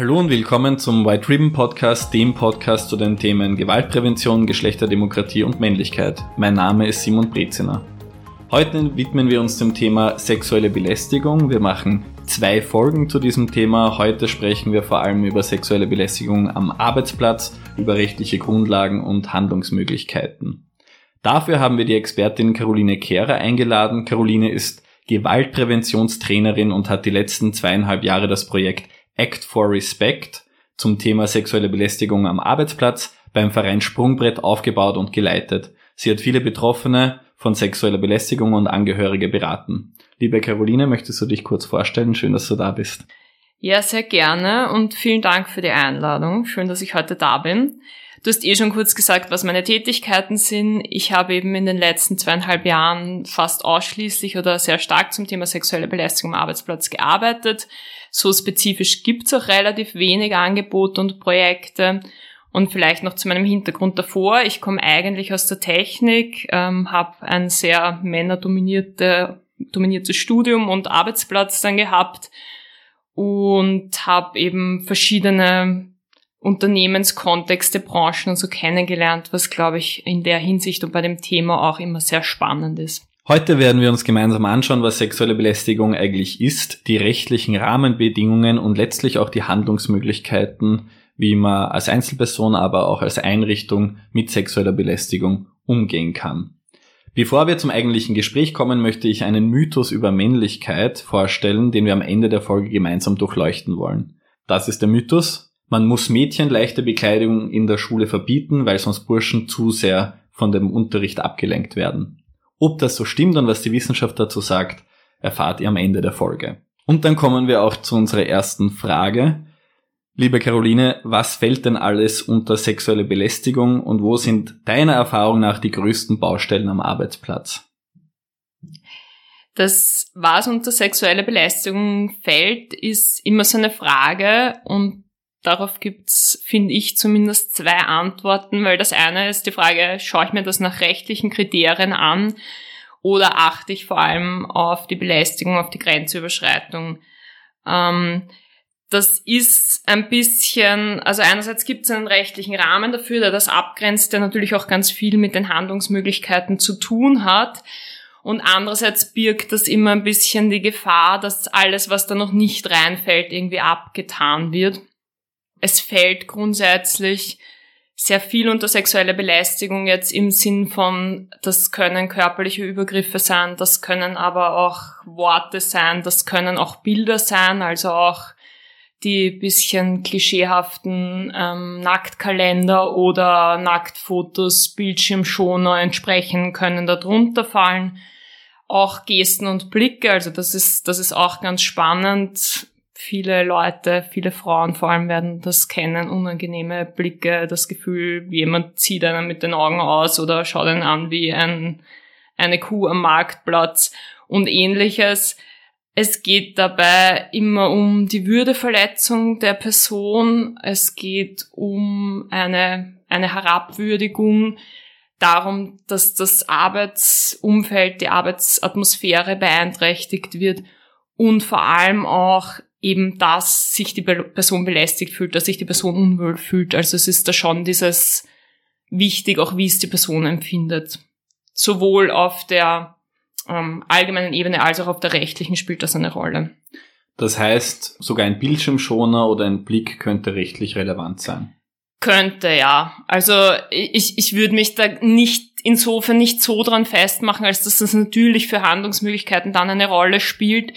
Hallo und willkommen zum White Ribbon Podcast, dem Podcast zu den Themen Gewaltprävention, Geschlechterdemokratie und Männlichkeit. Mein Name ist Simon Breziner. Heute widmen wir uns dem Thema sexuelle Belästigung. Wir machen zwei Folgen zu diesem Thema. Heute sprechen wir vor allem über sexuelle Belästigung am Arbeitsplatz, über rechtliche Grundlagen und Handlungsmöglichkeiten. Dafür haben wir die Expertin Caroline Kehrer eingeladen. Caroline ist Gewaltpräventionstrainerin und hat die letzten zweieinhalb Jahre das Projekt Act for Respect zum Thema sexuelle Belästigung am Arbeitsplatz beim Verein Sprungbrett aufgebaut und geleitet. Sie hat viele Betroffene von sexueller Belästigung und Angehörige beraten. Liebe Caroline, möchtest du dich kurz vorstellen? Schön, dass du da bist. Ja, sehr gerne und vielen Dank für die Einladung. Schön, dass ich heute da bin. Du hast eh schon kurz gesagt, was meine Tätigkeiten sind. Ich habe eben in den letzten zweieinhalb Jahren fast ausschließlich oder sehr stark zum Thema sexuelle Belästigung am Arbeitsplatz gearbeitet. So spezifisch gibt's auch relativ wenig Angebote und Projekte. Und vielleicht noch zu meinem Hintergrund davor. Ich komme eigentlich aus der Technik, ähm, habe ein sehr männerdominierte, dominiertes Studium und Arbeitsplatz dann gehabt und habe eben verschiedene Unternehmenskontexte, Branchen und so kennengelernt, was, glaube ich, in der Hinsicht und bei dem Thema auch immer sehr spannend ist. Heute werden wir uns gemeinsam anschauen, was sexuelle Belästigung eigentlich ist, die rechtlichen Rahmenbedingungen und letztlich auch die Handlungsmöglichkeiten, wie man als Einzelperson, aber auch als Einrichtung mit sexueller Belästigung umgehen kann. Bevor wir zum eigentlichen Gespräch kommen, möchte ich einen Mythos über Männlichkeit vorstellen, den wir am Ende der Folge gemeinsam durchleuchten wollen. Das ist der Mythos, man muss Mädchen leichte Bekleidung in der Schule verbieten, weil sonst Burschen zu sehr von dem Unterricht abgelenkt werden. Ob das so stimmt und was die Wissenschaft dazu sagt, erfahrt ihr am Ende der Folge. Und dann kommen wir auch zu unserer ersten Frage. Liebe Caroline, was fällt denn alles unter sexuelle Belästigung und wo sind deiner Erfahrung nach die größten Baustellen am Arbeitsplatz? Das, was unter sexuelle Belästigung fällt, ist immer so eine Frage und Darauf gibt's, finde ich, zumindest zwei Antworten, weil das eine ist die Frage, schaue ich mir das nach rechtlichen Kriterien an oder achte ich vor allem auf die Belästigung, auf die Grenzüberschreitung? Ähm, das ist ein bisschen, also einerseits gibt es einen rechtlichen Rahmen dafür, der das abgrenzt, der natürlich auch ganz viel mit den Handlungsmöglichkeiten zu tun hat. Und andererseits birgt das immer ein bisschen die Gefahr, dass alles, was da noch nicht reinfällt, irgendwie abgetan wird es fällt grundsätzlich sehr viel unter sexuelle Belästigung jetzt im Sinn von, das können körperliche Übergriffe sein, das können aber auch Worte sein, das können auch Bilder sein, also auch die bisschen klischeehaften ähm, Nacktkalender oder Nacktfotos, Bildschirmschoner entsprechen können darunter fallen. Auch Gesten und Blicke, also das ist, das ist auch ganz spannend viele Leute, viele Frauen vor allem werden das kennen, unangenehme Blicke, das Gefühl, jemand zieht einen mit den Augen aus oder schaut einen an wie ein, eine Kuh am Marktplatz und ähnliches. Es geht dabei immer um die Würdeverletzung der Person. Es geht um eine, eine Herabwürdigung, darum, dass das Arbeitsumfeld, die Arbeitsatmosphäre beeinträchtigt wird und vor allem auch eben, dass sich die Person belästigt fühlt, dass sich die Person unwohl fühlt. Also es ist da schon dieses wichtig, auch wie es die Person empfindet. Sowohl auf der ähm, allgemeinen Ebene als auch auf der rechtlichen spielt das eine Rolle. Das heißt, sogar ein Bildschirmschoner oder ein Blick könnte rechtlich relevant sein. Könnte, ja. Also ich, ich würde mich da nicht insofern nicht so dran festmachen, als dass das natürlich für Handlungsmöglichkeiten dann eine Rolle spielt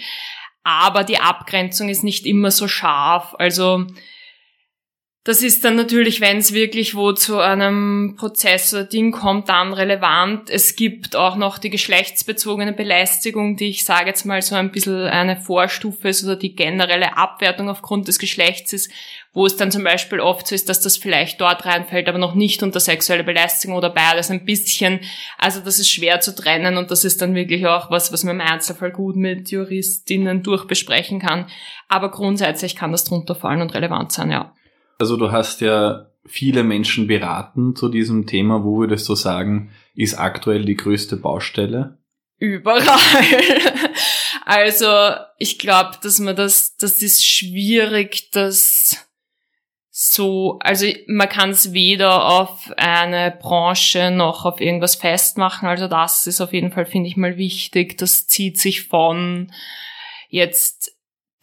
aber die Abgrenzung ist nicht immer so scharf. Also das ist dann natürlich, wenn es wirklich wo zu einem Prozess oder Ding kommt, dann relevant. Es gibt auch noch die geschlechtsbezogene Belästigung, die ich sage jetzt mal so ein bisschen eine Vorstufe ist oder die generelle Abwertung aufgrund des Geschlechts ist, wo es dann zum Beispiel oft so ist, dass das vielleicht dort reinfällt, aber noch nicht unter sexuelle Belästigung oder beides ein bisschen. Also das ist schwer zu trennen und das ist dann wirklich auch was, was man im Einzelfall gut mit Juristinnen durchbesprechen kann. Aber grundsätzlich kann das drunter fallen und relevant sein, ja. Also du hast ja viele Menschen beraten zu diesem Thema. Wo würdest du sagen, ist aktuell die größte Baustelle? Überall. Also ich glaube, dass man das, das ist schwierig, das so, also man kann es weder auf eine Branche noch auf irgendwas festmachen. Also das ist auf jeden Fall, finde ich mal wichtig. Das zieht sich von jetzt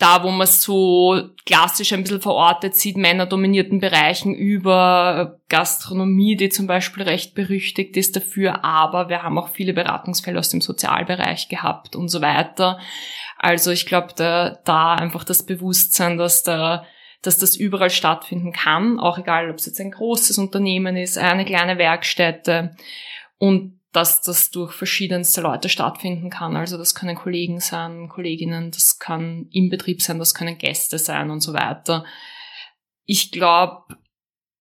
da, wo man so klassisch ein bisschen verortet sieht, männerdominierten Bereichen über Gastronomie, die zum Beispiel recht berüchtigt ist dafür, aber wir haben auch viele Beratungsfälle aus dem Sozialbereich gehabt und so weiter. Also ich glaube, da, da einfach das Bewusstsein, dass da dass das überall stattfinden kann, auch egal, ob es jetzt ein großes Unternehmen ist, eine kleine Werkstätte und dass das durch verschiedenste Leute stattfinden kann. Also das können Kollegen sein, Kolleginnen, das kann im Betrieb sein, das können Gäste sein und so weiter. Ich glaube,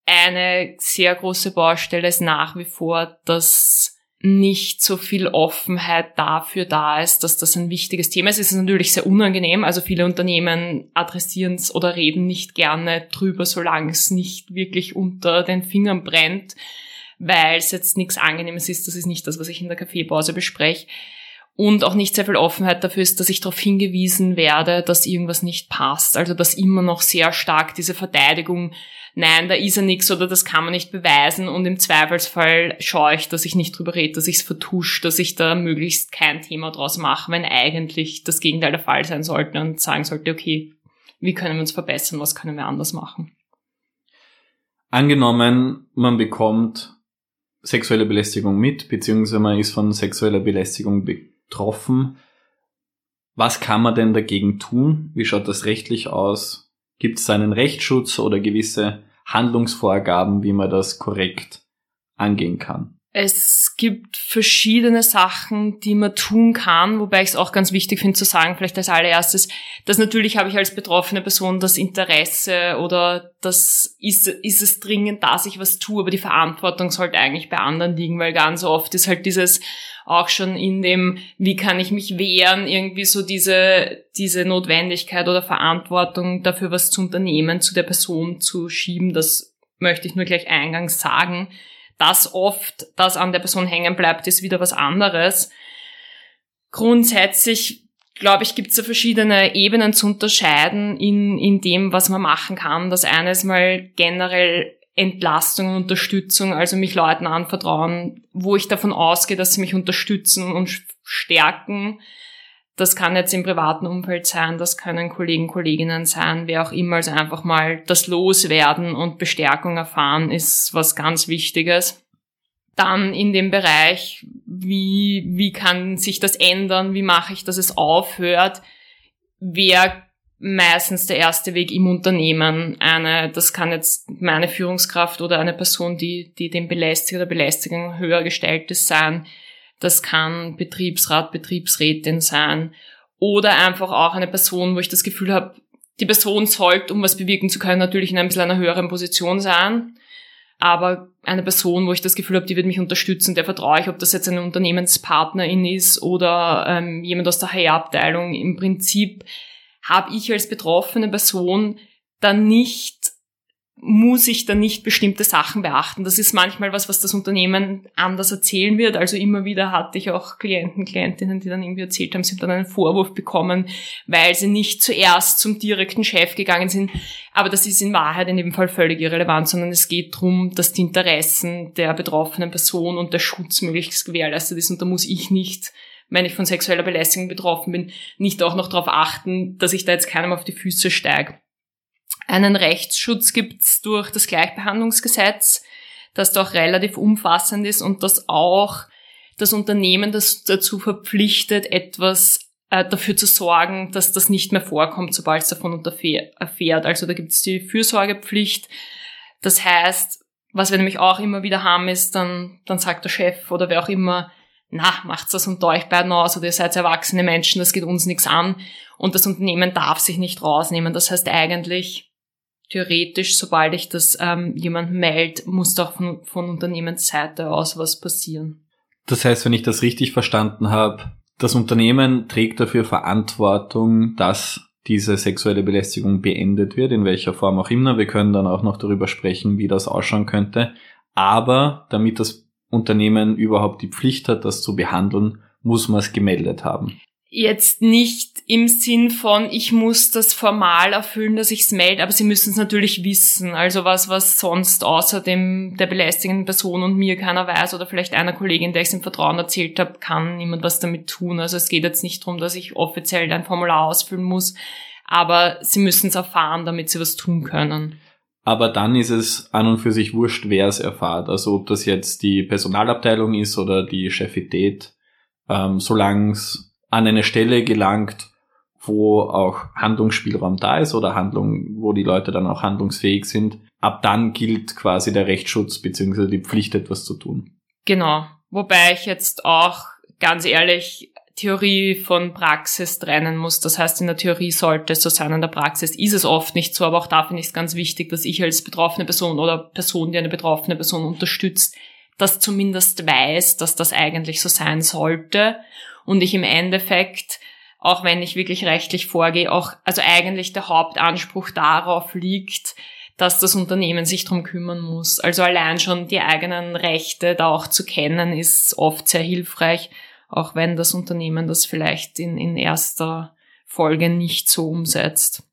eine sehr große Baustelle ist nach wie vor, dass nicht so viel Offenheit dafür da ist, dass das ein wichtiges Thema ist. Es ist natürlich sehr unangenehm. Also viele Unternehmen adressieren es oder reden nicht gerne drüber, solange es nicht wirklich unter den Fingern brennt weil es jetzt nichts Angenehmes ist. Das ist nicht das, was ich in der Kaffeepause bespreche. Und auch nicht sehr viel Offenheit dafür ist, dass ich darauf hingewiesen werde, dass irgendwas nicht passt. Also dass immer noch sehr stark diese Verteidigung, nein, da ist ja nichts oder das kann man nicht beweisen und im Zweifelsfall schaue ich, dass ich nicht drüber rede, dass ich es vertusche, dass ich da möglichst kein Thema draus mache, wenn eigentlich das Gegenteil der Fall sein sollte und sagen sollte, okay, wie können wir uns verbessern, was können wir anders machen. Angenommen, man bekommt sexuelle Belästigung mit, beziehungsweise man ist von sexueller Belästigung betroffen. Was kann man denn dagegen tun? Wie schaut das rechtlich aus? Gibt es einen Rechtsschutz oder gewisse Handlungsvorgaben, wie man das korrekt angehen kann? Es gibt verschiedene Sachen, die man tun kann, wobei ich es auch ganz wichtig finde zu sagen, vielleicht als allererstes, dass natürlich habe ich als betroffene Person das Interesse oder das ist, ist es dringend, dass ich was tue, aber die Verantwortung sollte eigentlich bei anderen liegen, weil ganz oft ist halt dieses auch schon in dem, wie kann ich mich wehren, irgendwie so diese, diese Notwendigkeit oder Verantwortung dafür was zu unternehmen, zu der Person zu schieben, das möchte ich nur gleich eingangs sagen dass oft das an der Person hängen bleibt, ist wieder was anderes. Grundsätzlich, glaube ich, gibt es ja verschiedene Ebenen zu unterscheiden in, in dem, was man machen kann. Das eine ist mal generell Entlastung und Unterstützung, also mich Leuten anvertrauen, wo ich davon ausgehe, dass sie mich unterstützen und stärken. Das kann jetzt im privaten Umfeld sein, das können Kollegen, Kolleginnen sein, wer auch immer. Also einfach mal das Loswerden und Bestärkung erfahren ist was ganz Wichtiges. Dann in dem Bereich, wie, wie kann sich das ändern, wie mache ich, dass es aufhört, wäre meistens der erste Weg im Unternehmen. Eine, das kann jetzt meine Führungskraft oder eine Person, die, die dem Belästiger oder Belästigung höher gestellt ist, sein, das kann Betriebsrat, Betriebsrätin sein oder einfach auch eine Person, wo ich das Gefühl habe, die Person sollte, um was bewirken zu können, natürlich in ein bisschen einer höheren Position sein. Aber eine Person, wo ich das Gefühl habe, die wird mich unterstützen, der vertraue ich, ob das jetzt eine Unternehmenspartnerin ist oder ähm, jemand aus der HR-Abteilung. Im Prinzip habe ich als betroffene Person dann nicht muss ich dann nicht bestimmte Sachen beachten. Das ist manchmal was, was das Unternehmen anders erzählen wird. Also immer wieder hatte ich auch Klienten, Klientinnen, die dann irgendwie erzählt haben, sie haben dann einen Vorwurf bekommen, weil sie nicht zuerst zum direkten Chef gegangen sind. Aber das ist in Wahrheit in dem Fall völlig irrelevant, sondern es geht darum, dass die Interessen der betroffenen Person und der Schutz möglichst gewährleistet ist. Und da muss ich nicht wenn ich von sexueller Belästigung betroffen bin, nicht auch noch darauf achten, dass ich da jetzt keinem auf die Füße steige. Einen Rechtsschutz gibt's durch das Gleichbehandlungsgesetz, das doch relativ umfassend ist und das auch das Unternehmen das dazu verpflichtet, etwas äh, dafür zu sorgen, dass das nicht mehr vorkommt, sobald es davon erfährt. Also da gibt's die Fürsorgepflicht. Das heißt, was wir nämlich auch immer wieder haben, ist dann, dann sagt der Chef oder wer auch immer, na, macht's das unter euch beiden aus oder ihr seid erwachsene Menschen, das geht uns nichts an. Und das Unternehmen darf sich nicht rausnehmen. Das heißt eigentlich, theoretisch, sobald ich das ähm, jemand meldet, muss doch von, von Unternehmensseite aus was passieren. Das heißt, wenn ich das richtig verstanden habe, das Unternehmen trägt dafür Verantwortung, dass diese sexuelle Belästigung beendet wird, in welcher Form auch immer. Wir können dann auch noch darüber sprechen, wie das ausschauen könnte. Aber damit das Unternehmen überhaupt die Pflicht hat, das zu behandeln, muss man es gemeldet haben jetzt nicht im Sinn von, ich muss das formal erfüllen, dass ich es melde, aber sie müssen es natürlich wissen. Also was, was sonst außer dem, der belästigenden Person und mir keiner weiß oder vielleicht einer Kollegin, der ich es im Vertrauen erzählt habe, kann niemand was damit tun. Also es geht jetzt nicht darum, dass ich offiziell ein Formular ausfüllen muss, aber sie müssen es erfahren, damit sie was tun können. Aber dann ist es an und für sich wurscht, wer es erfahrt. Also ob das jetzt die Personalabteilung ist oder die Chefität, ähm, solange es an eine Stelle gelangt, wo auch Handlungsspielraum da ist oder Handlung, wo die Leute dann auch handlungsfähig sind, ab dann gilt quasi der Rechtsschutz beziehungsweise die Pflicht, etwas zu tun. Genau. Wobei ich jetzt auch ganz ehrlich Theorie von Praxis trennen muss. Das heißt, in der Theorie sollte es so sein, in der Praxis ist es oft nicht so, aber auch da finde ich es ganz wichtig, dass ich als betroffene Person oder Person, die eine betroffene Person unterstützt, das zumindest weiß, dass das eigentlich so sein sollte und ich im Endeffekt auch wenn ich wirklich rechtlich vorgehe, auch, also eigentlich der Hauptanspruch darauf liegt, dass das Unternehmen sich drum kümmern muss. Also allein schon die eigenen Rechte da auch zu kennen, ist oft sehr hilfreich, auch wenn das Unternehmen das vielleicht in, in erster Folge nicht so umsetzt.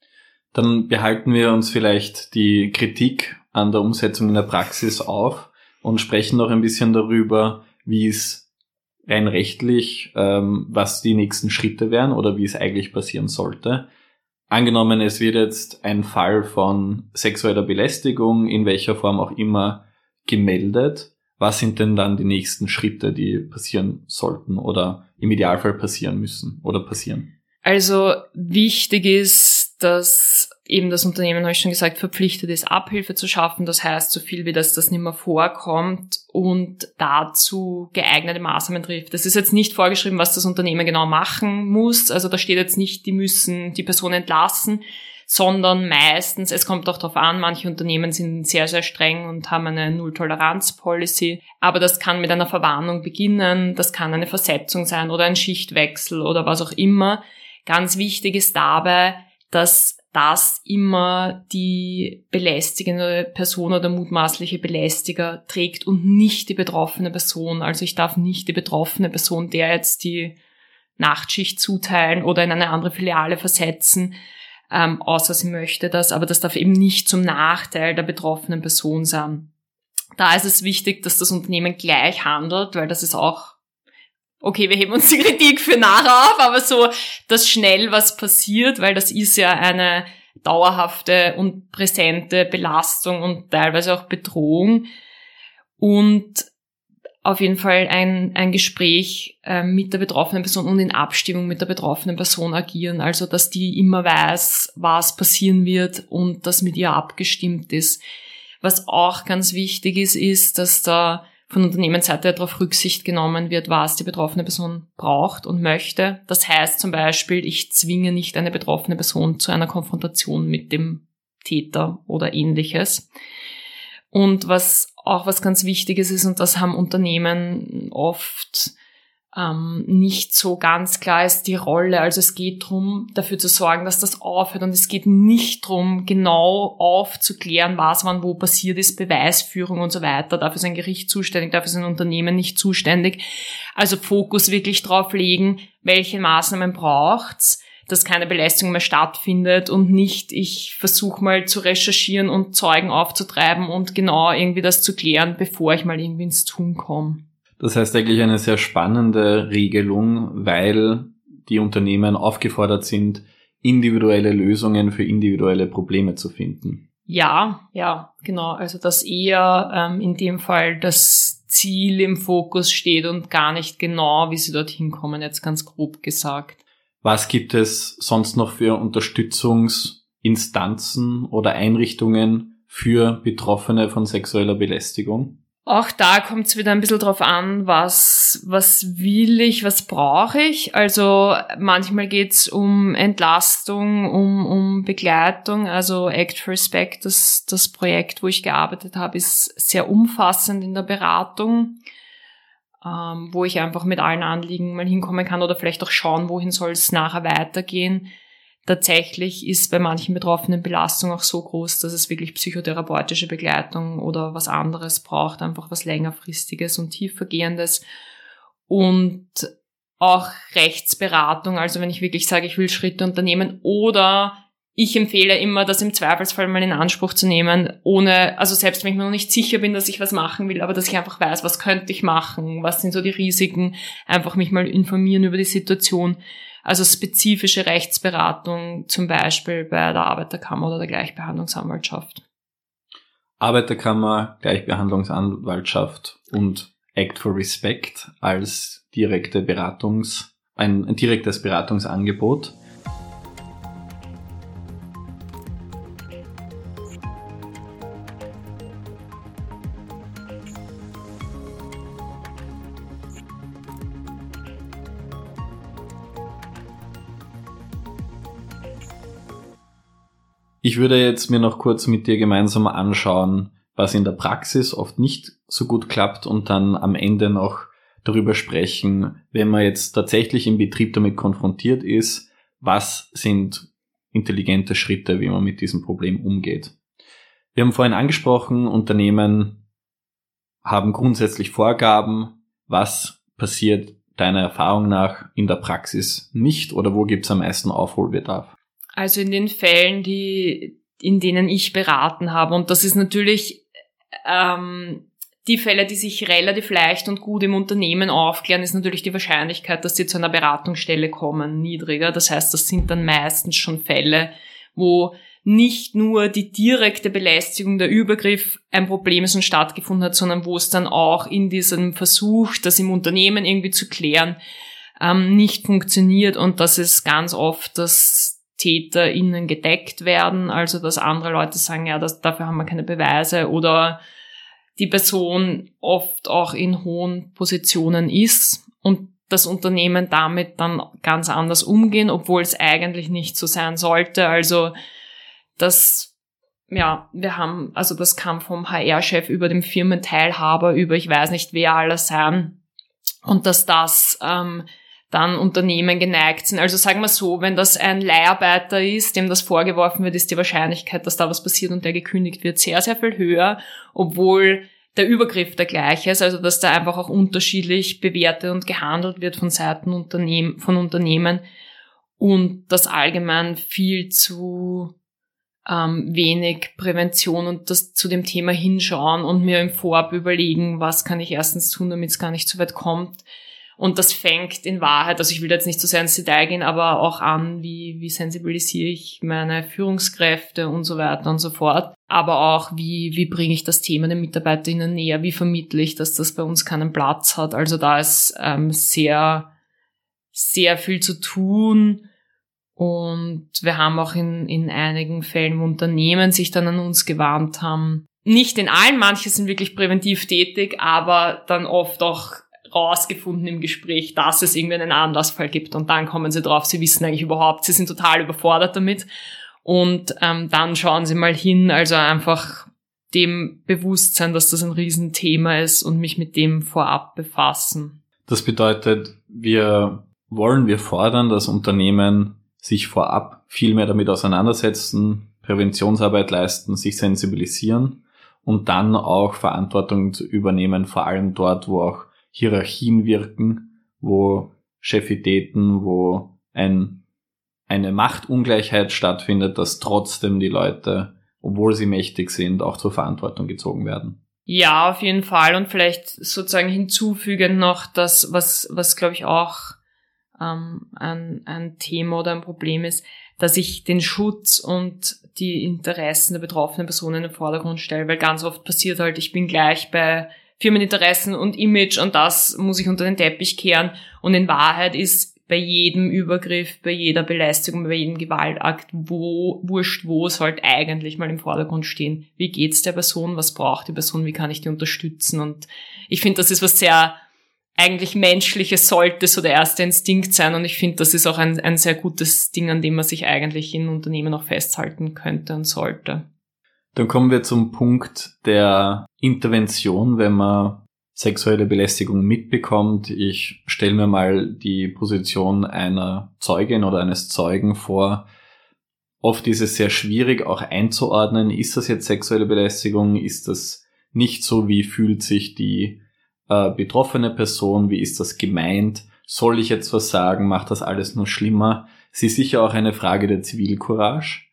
Dann behalten wir uns vielleicht die Kritik an der Umsetzung in der Praxis auf und sprechen noch ein bisschen darüber, wie es rein rechtlich, ähm, was die nächsten Schritte wären oder wie es eigentlich passieren sollte. Angenommen, es wird jetzt ein Fall von sexueller Belästigung, in welcher Form auch immer, gemeldet. Was sind denn dann die nächsten Schritte, die passieren sollten oder im Idealfall passieren müssen oder passieren? Also wichtig ist, dass eben das Unternehmen, habe ich schon gesagt, verpflichtet ist, Abhilfe zu schaffen. Das heißt, so viel wie das das nicht mehr vorkommt und dazu geeignete Maßnahmen trifft. Das ist jetzt nicht vorgeschrieben, was das Unternehmen genau machen muss. Also da steht jetzt nicht, die müssen die Person entlassen, sondern meistens, es kommt auch darauf an, manche Unternehmen sind sehr, sehr streng und haben eine Null-Toleranz-Policy. Aber das kann mit einer Verwarnung beginnen, das kann eine Versetzung sein oder ein Schichtwechsel oder was auch immer. Ganz wichtig ist dabei, dass das immer die belästigende Person oder mutmaßliche Belästiger trägt und nicht die betroffene Person. Also ich darf nicht die betroffene Person der jetzt die Nachtschicht zuteilen oder in eine andere Filiale versetzen, ähm, außer sie möchte das, aber das darf eben nicht zum Nachteil der betroffenen Person sein. Da ist es wichtig, dass das Unternehmen gleich handelt, weil das ist auch okay, wir heben uns die Kritik für nachher auf, aber so, dass schnell was passiert, weil das ist ja eine dauerhafte und präsente Belastung und teilweise auch Bedrohung. Und auf jeden Fall ein, ein Gespräch äh, mit der betroffenen Person und in Abstimmung mit der betroffenen Person agieren. Also, dass die immer weiß, was passieren wird und das mit ihr abgestimmt ist. Was auch ganz wichtig ist, ist, dass da von Unternehmensseite darauf Rücksicht genommen wird, was die betroffene Person braucht und möchte. Das heißt zum Beispiel, ich zwinge nicht eine betroffene Person zu einer Konfrontation mit dem Täter oder ähnliches. Und was auch was ganz Wichtiges ist, und das haben Unternehmen oft ähm, nicht so ganz klar ist die Rolle. Also es geht darum, dafür zu sorgen, dass das aufhört. Und es geht nicht darum, genau aufzuklären, was wann wo passiert ist, Beweisführung und so weiter. Dafür ist ein Gericht zuständig, dafür ist ein Unternehmen nicht zuständig. Also Fokus wirklich drauf legen, welche Maßnahmen braucht's dass keine Belästigung mehr stattfindet und nicht, ich versuche mal zu recherchieren und Zeugen aufzutreiben und genau irgendwie das zu klären, bevor ich mal irgendwie ins Tun komme. Das heißt eigentlich eine sehr spannende Regelung, weil die Unternehmen aufgefordert sind, individuelle Lösungen für individuelle Probleme zu finden. Ja, ja, genau. Also dass eher ähm, in dem Fall das Ziel im Fokus steht und gar nicht genau, wie sie dorthin kommen, jetzt ganz grob gesagt. Was gibt es sonst noch für Unterstützungsinstanzen oder Einrichtungen für Betroffene von sexueller Belästigung? Auch da kommt es wieder ein bisschen drauf an, was, was will ich, was brauche ich. Also manchmal geht's um Entlastung, um, um Begleitung. Also Act for Respect, das, das Projekt, wo ich gearbeitet habe, ist sehr umfassend in der Beratung, ähm, wo ich einfach mit allen Anliegen mal hinkommen kann oder vielleicht auch schauen, wohin soll es nachher weitergehen tatsächlich ist bei manchen Betroffenen Belastung auch so groß, dass es wirklich psychotherapeutische Begleitung oder was anderes braucht, einfach was längerfristiges und tiefergehendes. Und auch Rechtsberatung, also wenn ich wirklich sage, ich will Schritte unternehmen oder ich empfehle immer, das im Zweifelsfall mal in Anspruch zu nehmen, ohne, also selbst wenn ich mir noch nicht sicher bin, dass ich was machen will, aber dass ich einfach weiß, was könnte ich machen, was sind so die Risiken, einfach mich mal informieren über die Situation. Also spezifische Rechtsberatung, zum Beispiel bei der Arbeiterkammer oder der Gleichbehandlungsanwaltschaft. Arbeiterkammer, Gleichbehandlungsanwaltschaft und Act for Respect als direkte Beratungs, ein, ein direktes Beratungsangebot. Ich würde jetzt mir noch kurz mit dir gemeinsam anschauen, was in der Praxis oft nicht so gut klappt und dann am Ende noch darüber sprechen, wenn man jetzt tatsächlich im Betrieb damit konfrontiert ist, was sind intelligente Schritte, wie man mit diesem Problem umgeht. Wir haben vorhin angesprochen, Unternehmen haben grundsätzlich Vorgaben, was passiert deiner Erfahrung nach in der Praxis nicht oder wo gibt es am meisten Aufholbedarf? Also in den Fällen, die, in denen ich beraten habe. Und das ist natürlich ähm, die Fälle, die sich relativ leicht und gut im Unternehmen aufklären, ist natürlich die Wahrscheinlichkeit, dass sie zu einer Beratungsstelle kommen, niedriger. Das heißt, das sind dann meistens schon Fälle, wo nicht nur die direkte Belästigung, der Übergriff ein Problem ist und stattgefunden hat, sondern wo es dann auch in diesem Versuch, das im Unternehmen irgendwie zu klären, ähm, nicht funktioniert und das ist ganz oft das TäterInnen gedeckt werden, also dass andere Leute sagen, ja, das, dafür haben wir keine Beweise oder die Person oft auch in hohen Positionen ist und das Unternehmen damit dann ganz anders umgehen, obwohl es eigentlich nicht so sein sollte. Also das, ja, wir haben, also das kam vom HR-Chef über dem Firmenteilhaber, über ich weiß nicht wer alles sein und dass das ähm, dann Unternehmen geneigt sind. Also sagen wir so, wenn das ein Leiharbeiter ist, dem das vorgeworfen wird, ist die Wahrscheinlichkeit, dass da was passiert und der gekündigt wird, sehr, sehr viel höher, obwohl der Übergriff der gleiche ist, also dass da einfach auch unterschiedlich bewertet und gehandelt wird von Seiten Unternehmen, von Unternehmen und das allgemein viel zu ähm, wenig Prävention und das zu dem Thema hinschauen und mir im Vorab überlegen, was kann ich erstens tun, damit es gar nicht so weit kommt und das fängt in Wahrheit, also ich will jetzt nicht zu so sehr ins Detail gehen, aber auch an, wie, wie sensibilisiere ich meine Führungskräfte und so weiter und so fort. Aber auch, wie, wie bringe ich das Thema den MitarbeiterInnen näher, wie vermittle ich, dass das bei uns keinen Platz hat. Also da ist ähm, sehr, sehr viel zu tun. Und wir haben auch in, in einigen Fällen, wo Unternehmen sich dann an uns gewarnt haben. Nicht in allen, manche sind wirklich präventiv tätig, aber dann oft auch rausgefunden im Gespräch, dass es irgendwie einen Anlassfall gibt und dann kommen sie drauf, sie wissen eigentlich überhaupt, sie sind total überfordert damit und ähm, dann schauen sie mal hin, also einfach dem Bewusstsein, dass das ein Riesenthema ist und mich mit dem vorab befassen. Das bedeutet, wir wollen, wir fordern, dass Unternehmen sich vorab viel mehr damit auseinandersetzen, Präventionsarbeit leisten, sich sensibilisieren und dann auch Verantwortung übernehmen, vor allem dort, wo auch Hierarchien wirken, wo Chefitäten, wo ein, eine Machtungleichheit stattfindet, dass trotzdem die Leute, obwohl sie mächtig sind, auch zur Verantwortung gezogen werden. Ja, auf jeden Fall. Und vielleicht sozusagen hinzufügend noch das, was, was glaube ich auch ähm, ein, ein Thema oder ein Problem ist, dass ich den Schutz und die Interessen der betroffenen Personen in den Vordergrund stelle, weil ganz oft passiert halt, ich bin gleich bei Firmeninteressen und Image und das muss ich unter den Teppich kehren. Und in Wahrheit ist bei jedem Übergriff, bei jeder Belästigung, bei jedem Gewaltakt, wo, wurscht wo, sollte eigentlich mal im Vordergrund stehen. Wie geht's der Person? Was braucht die Person? Wie kann ich die unterstützen? Und ich finde, das ist was sehr eigentlich Menschliches sollte so der erste Instinkt sein. Und ich finde, das ist auch ein, ein sehr gutes Ding, an dem man sich eigentlich in Unternehmen auch festhalten könnte und sollte. Dann kommen wir zum Punkt der Intervention, wenn man sexuelle Belästigung mitbekommt. Ich stelle mir mal die Position einer Zeugin oder eines Zeugen vor. Oft ist es sehr schwierig auch einzuordnen, ist das jetzt sexuelle Belästigung, ist das nicht so, wie fühlt sich die äh, betroffene Person, wie ist das gemeint, soll ich jetzt was sagen, macht das alles nur schlimmer. Es ist sicher auch eine Frage der Zivilcourage.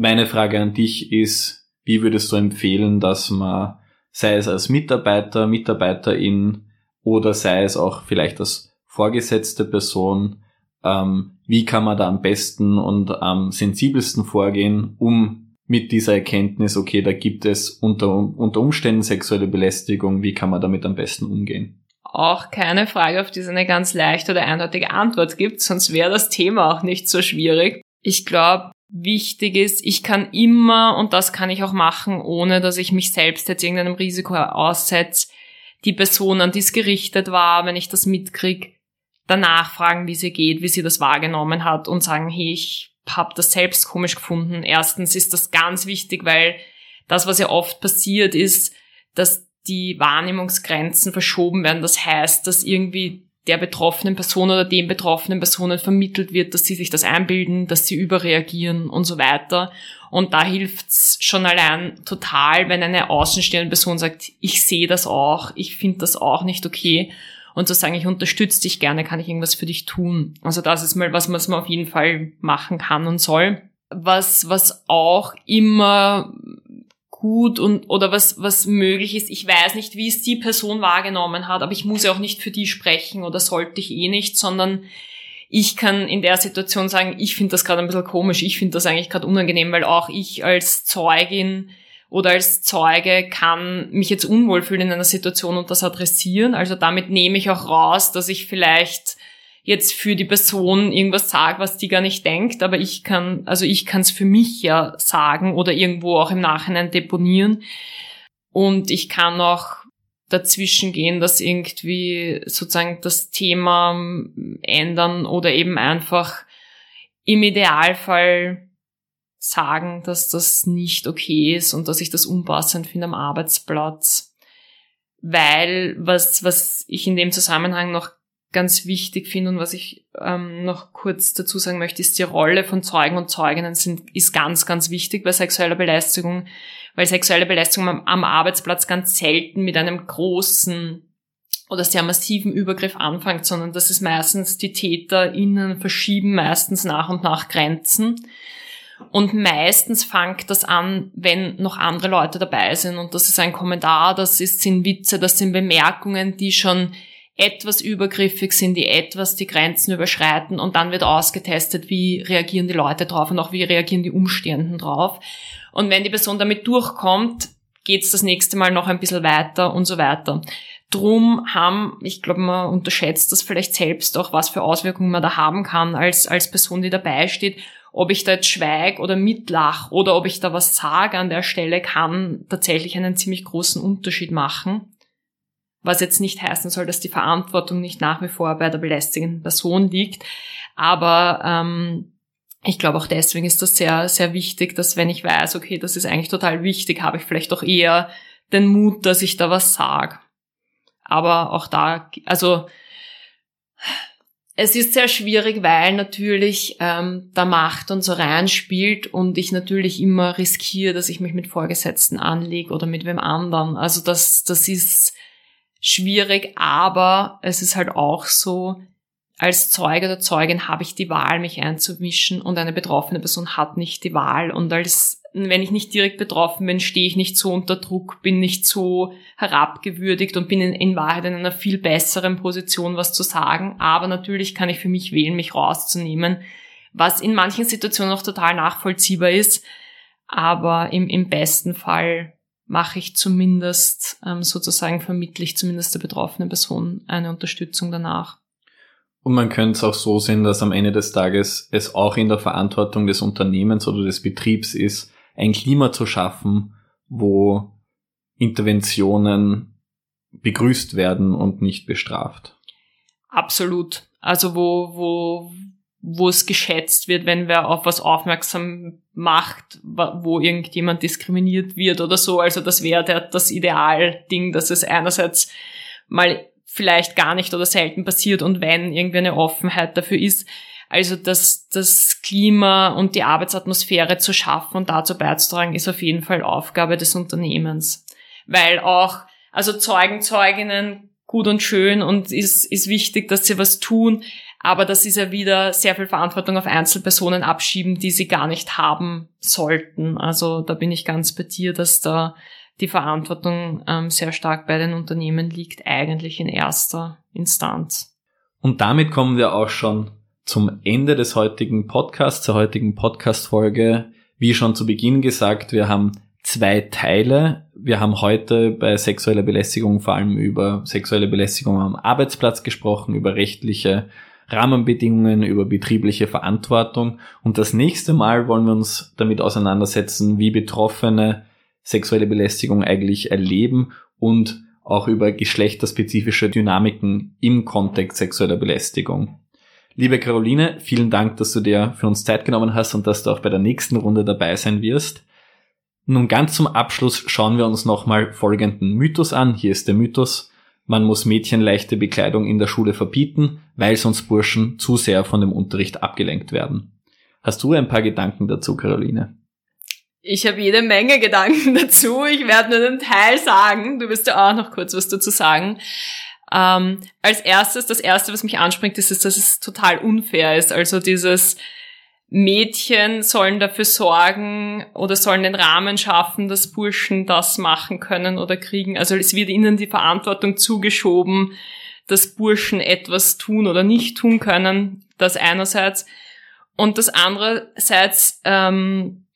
Meine Frage an dich ist, wie würdest du empfehlen, dass man, sei es als Mitarbeiter, Mitarbeiterin oder sei es auch vielleicht als vorgesetzte Person, ähm, wie kann man da am besten und am sensibelsten vorgehen, um mit dieser Erkenntnis, okay, da gibt es unter, unter Umständen sexuelle Belästigung, wie kann man damit am besten umgehen? auch keine Frage, auf die es eine ganz leichte oder eindeutige Antwort gibt, sonst wäre das Thema auch nicht so schwierig. Ich glaube, wichtig ist, ich kann immer, und das kann ich auch machen, ohne dass ich mich selbst jetzt irgendeinem Risiko aussetze, die Person, an die es gerichtet war, wenn ich das mitkrieg, danach fragen, wie sie geht, wie sie das wahrgenommen hat und sagen, hey, ich habe das selbst komisch gefunden. Erstens ist das ganz wichtig, weil das, was ja oft passiert, ist, dass die Wahrnehmungsgrenzen verschoben werden. Das heißt, dass irgendwie der betroffenen Person oder den betroffenen Personen vermittelt wird, dass sie sich das einbilden, dass sie überreagieren und so weiter. Und da hilft's schon allein total, wenn eine außenstehende Person sagt, ich sehe das auch, ich finde das auch nicht okay. Und zu sagen, ich unterstütze dich gerne, kann ich irgendwas für dich tun. Also das ist mal was, was man auf jeden Fall machen kann und soll. Was, was auch immer gut und oder was was möglich ist. Ich weiß nicht, wie es die Person wahrgenommen hat, aber ich muss ja auch nicht für die sprechen oder sollte ich eh nicht, sondern ich kann in der Situation sagen, ich finde das gerade ein bisschen komisch, ich finde das eigentlich gerade unangenehm, weil auch ich als Zeugin oder als Zeuge kann mich jetzt unwohl fühlen in einer Situation und das adressieren. Also damit nehme ich auch raus, dass ich vielleicht jetzt für die Person irgendwas sage, was die gar nicht denkt, aber ich kann, also ich kann es für mich ja sagen oder irgendwo auch im Nachhinein deponieren. Und ich kann auch dazwischen gehen, dass irgendwie sozusagen das Thema ändern oder eben einfach im Idealfall sagen, dass das nicht okay ist und dass ich das unpassend finde am Arbeitsplatz. Weil was, was ich in dem Zusammenhang noch ganz wichtig finde und was ich ähm, noch kurz dazu sagen möchte, ist die Rolle von Zeugen und Zeuginnen sind, ist ganz, ganz wichtig bei sexueller Belästigung, weil sexuelle Belästigung am, am Arbeitsplatz ganz selten mit einem großen oder sehr massiven Übergriff anfängt, sondern dass es meistens die TäterInnen verschieben meistens nach und nach Grenzen. Und meistens fängt das an, wenn noch andere Leute dabei sind. Und das ist ein Kommentar, das ist, sind Witze, das sind Bemerkungen, die schon etwas übergriffig sind, die etwas die Grenzen überschreiten und dann wird ausgetestet, wie reagieren die Leute drauf und auch wie reagieren die Umstehenden drauf. Und wenn die Person damit durchkommt, geht's das nächste Mal noch ein bisschen weiter und so weiter. Drum haben, ich glaube, man unterschätzt das vielleicht selbst auch, was für Auswirkungen man da haben kann als, als Person, die dabei steht. Ob ich da jetzt schweig oder mitlach oder ob ich da was sage an der Stelle, kann tatsächlich einen ziemlich großen Unterschied machen. Was jetzt nicht heißen soll, dass die Verantwortung nicht nach wie vor bei der belästigenden Person liegt. Aber ähm, ich glaube auch deswegen ist das sehr, sehr wichtig, dass wenn ich weiß, okay, das ist eigentlich total wichtig, habe ich vielleicht auch eher den Mut, dass ich da was sage. Aber auch da, also es ist sehr schwierig, weil natürlich ähm, der Macht und so reinspielt und ich natürlich immer riskiere, dass ich mich mit Vorgesetzten anlege oder mit wem anderen. Also das, das ist schwierig, aber es ist halt auch so, als Zeuge oder Zeugin habe ich die Wahl, mich einzumischen und eine betroffene Person hat nicht die Wahl. Und als, wenn ich nicht direkt betroffen bin, stehe ich nicht so unter Druck, bin nicht so herabgewürdigt und bin in, in Wahrheit in einer viel besseren Position, was zu sagen. Aber natürlich kann ich für mich wählen, mich rauszunehmen, was in manchen Situationen auch total nachvollziehbar ist. Aber im, im besten Fall mache ich zumindest ähm, sozusagen vermittle ich zumindest der betroffenen Person eine Unterstützung danach. Und man könnte es auch so sehen, dass am Ende des Tages es auch in der Verantwortung des Unternehmens oder des Betriebs ist, ein Klima zu schaffen, wo Interventionen begrüßt werden und nicht bestraft. Absolut. Also wo, wo, wo es geschätzt wird, wenn wer auf was aufmerksam macht, wo irgendjemand diskriminiert wird oder so. Also das wäre das Idealding, dass es einerseits mal vielleicht gar nicht oder selten passiert und wenn irgendwie eine Offenheit dafür ist. Also das, das Klima und die Arbeitsatmosphäre zu schaffen und dazu beizutragen, ist auf jeden Fall Aufgabe des Unternehmens. Weil auch, also Zeugen, Zeuginnen gut und schön und ist, ist wichtig, dass sie was tun. Aber das ist ja wieder sehr viel Verantwortung auf Einzelpersonen abschieben, die sie gar nicht haben sollten. Also da bin ich ganz bei dir, dass da die Verantwortung ähm, sehr stark bei den Unternehmen liegt, eigentlich in erster Instanz. Und damit kommen wir auch schon zum Ende des heutigen Podcasts, zur heutigen Podcast-Folge. Wie schon zu Beginn gesagt, wir haben zwei Teile. Wir haben heute bei sexueller Belästigung vor allem über sexuelle Belästigung am Arbeitsplatz gesprochen, über rechtliche Rahmenbedingungen, über betriebliche Verantwortung. Und das nächste Mal wollen wir uns damit auseinandersetzen, wie Betroffene sexuelle Belästigung eigentlich erleben und auch über geschlechterspezifische Dynamiken im Kontext sexueller Belästigung. Liebe Caroline, vielen Dank, dass du dir für uns Zeit genommen hast und dass du auch bei der nächsten Runde dabei sein wirst. Nun ganz zum Abschluss schauen wir uns nochmal folgenden Mythos an. Hier ist der Mythos. Man muss Mädchen leichte Bekleidung in der Schule verbieten, weil sonst Burschen zu sehr von dem Unterricht abgelenkt werden. Hast du ein paar Gedanken dazu, Caroline? Ich habe jede Menge Gedanken dazu. Ich werde nur den Teil sagen. Du wirst ja auch noch kurz was dazu sagen. Ähm, als erstes, das erste, was mich anspringt, ist, ist, dass es total unfair ist. Also dieses, Mädchen sollen dafür sorgen oder sollen den Rahmen schaffen, dass Burschen das machen können oder kriegen. Also es wird ihnen die Verantwortung zugeschoben, dass Burschen etwas tun oder nicht tun können. Das einerseits. Und das andererseits ähm,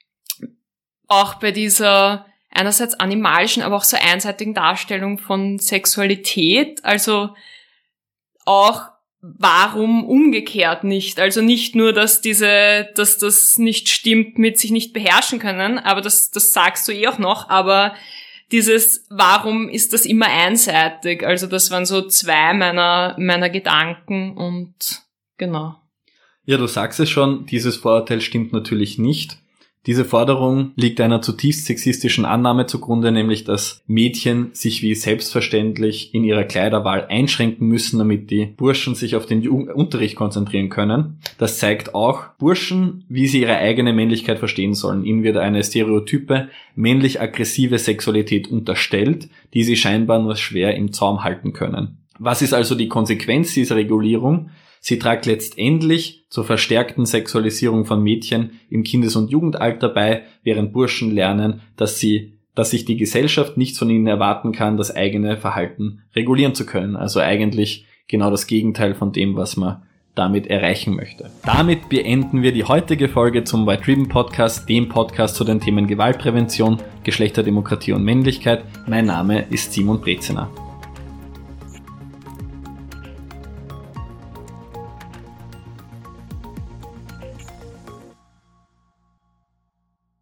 auch bei dieser einerseits animalischen, aber auch so einseitigen Darstellung von Sexualität. Also auch warum umgekehrt nicht? Also nicht nur, dass diese, dass das nicht stimmt mit sich nicht beherrschen können, aber das, das sagst du eh auch noch, aber dieses, warum ist das immer einseitig? Also das waren so zwei meiner, meiner Gedanken und genau. Ja, du sagst es schon, dieses Vorurteil stimmt natürlich nicht. Diese Forderung liegt einer zutiefst sexistischen Annahme zugrunde, nämlich dass Mädchen sich wie selbstverständlich in ihrer Kleiderwahl einschränken müssen, damit die Burschen sich auf den Unterricht konzentrieren können. Das zeigt auch Burschen, wie sie ihre eigene Männlichkeit verstehen sollen. Ihnen wird eine stereotype männlich-aggressive Sexualität unterstellt, die sie scheinbar nur schwer im Zaum halten können. Was ist also die Konsequenz dieser Regulierung? Sie tragt letztendlich zur verstärkten Sexualisierung von Mädchen im Kindes- und Jugendalter bei, während Burschen lernen, dass sie dass sich die Gesellschaft nichts von ihnen erwarten kann, das eigene Verhalten regulieren zu können. Also eigentlich genau das Gegenteil von dem, was man damit erreichen möchte. Damit beenden wir die heutige Folge zum White Ribbon Podcast, dem Podcast zu den Themen Gewaltprävention, Geschlechterdemokratie und Männlichkeit. Mein Name ist Simon Brezener.